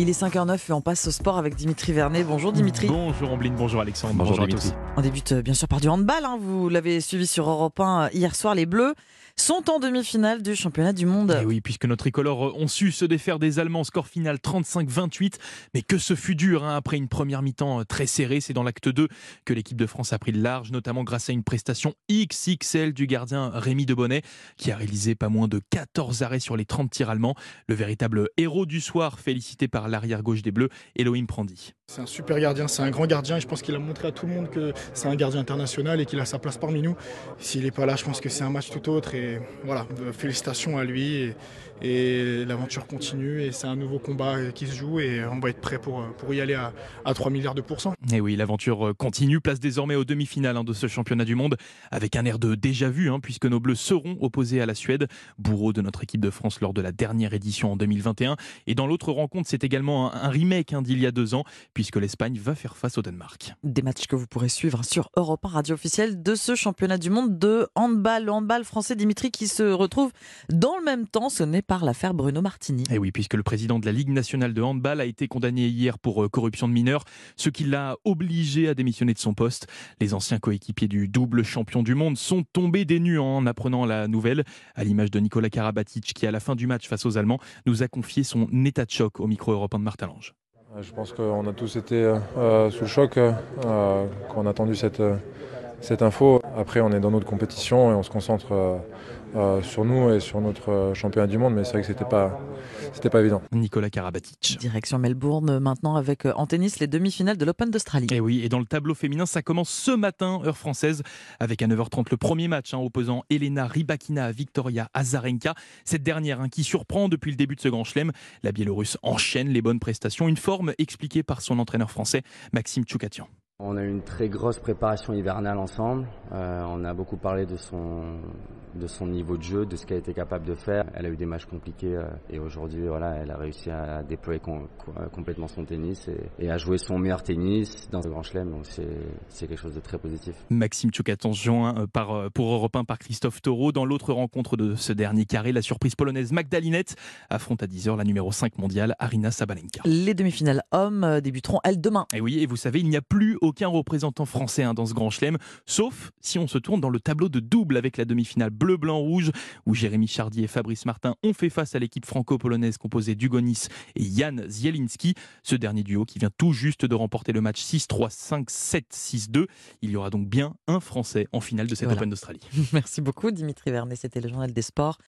Il est 5h09 et on passe au sport avec Dimitri Vernet. Bonjour Dimitri. Bonjour Ambline, bonjour Alexandre. Bonjour, Dimitri. On débute euh, bien sûr par du handball. hein. Vous l'avez suivi sur Europe 1 euh, hier soir. Les Bleus sont en demi-finale du championnat du monde. Eh oui, puisque nos tricolores ont su se défaire des Allemands, score final 35-28. Mais que ce fut dur hein, après une première mi-temps très serrée. C'est dans l'acte 2 que l'équipe de France a pris le large, notamment grâce à une prestation XXL du gardien Rémi Debonnet, qui a réalisé pas moins de 14 arrêts sur les 30 tirs allemands. Le véritable héros du soir, félicité par l'arrière gauche des Bleus, Elohim Prandi. C'est un super gardien, c'est un grand gardien je pense qu'il a montré à tout le monde que c'est un gardien international et qu'il a sa place parmi nous. S'il n'est pas là, je pense que c'est un match tout autre et voilà, euh, félicitations à lui et, l'aventure continue et c'est un nouveau combat qui se joue et on va être prêt pour, pour y aller à, à 3 milliards de pourcents. Et oui, l'aventure continue, place désormais aux demi-finales hein, de ce championnat du monde avec un air de déjà vu hein, puisque nos Bleus seront opposés à la Suède, bourreau de notre équipe de France lors de la dernière édition en 2021. Et dans l'autre rencontre, c'est également un, un remake hein, d'il y a deux ans puisque l'Espagne va faire face au Danemark. Des matchs que vous pourrez suivre sur Europe 1, radio officielle de ce championnat du monde de handball. Le handball français Dimitri qui se retrouve dans le même temps, ce n'est par l'affaire Bruno Martini. Et oui, puisque le président de la Ligue nationale de handball a été condamné hier pour euh, corruption de mineurs, ce qui l'a obligé à démissionner de son poste. Les anciens coéquipiers du double champion du monde sont tombés des nues en apprenant la nouvelle, à l'image de Nicolas Karabatic qui, à la fin du match face aux Allemands, nous a confié son état de choc au micro européen de Martin Lange. Je pense qu'on a tous été euh, sous le choc euh, quand on a entendu cette, euh, cette info. Après, on est dans notre compétition et on se concentre euh, euh, sur nous et sur notre championnat du monde, mais c'est vrai que c'était pas, c'était pas évident. Nicolas Karabatic. Direction Melbourne maintenant avec euh, en tennis les demi-finales de l'Open d'Australie. Et oui, et dans le tableau féminin, ça commence ce matin, heure française, avec à 9h30 le premier match hein, opposant Elena Rybakina à Victoria Azarenka. Cette dernière hein, qui surprend depuis le début de ce grand chelem. La Biélorusse enchaîne les bonnes prestations, une forme expliquée par son entraîneur français, Maxime Tchoukatian. On a eu une très grosse préparation hivernale ensemble. Euh, on a beaucoup parlé de son, de son niveau de jeu, de ce qu'elle était capable de faire. Elle a eu des matchs compliqués euh, et aujourd'hui, voilà, elle a réussi à déployer com complètement son tennis et, et, à jouer son meilleur tennis dans ce grand chelem. Donc c'est quelque chose de très positif. Maxime Tchoukatan joint par, pour Europe 1 par Christophe Taureau. Dans l'autre rencontre de ce dernier carré, la surprise polonaise Magdalinette affronte à 10h la numéro 5 mondiale, Arina Sabalenka. Les demi-finales hommes débuteront, elles, demain. Et oui, et vous savez, il n'y a plus aucun représentant français hein, dans ce grand chelem, sauf si on se tourne dans le tableau de double avec la demi-finale bleu-blanc-rouge, où Jérémy Chardy et Fabrice Martin ont fait face à l'équipe franco-polonaise composée d'Ugonis et Jan Zielinski. Ce dernier duo qui vient tout juste de remporter le match 6-3, 5-7, 6-2. Il y aura donc bien un Français en finale de cette Voilà. Open d'Australie. Merci beaucoup Dimitri Vernet, c'était le journal des sports.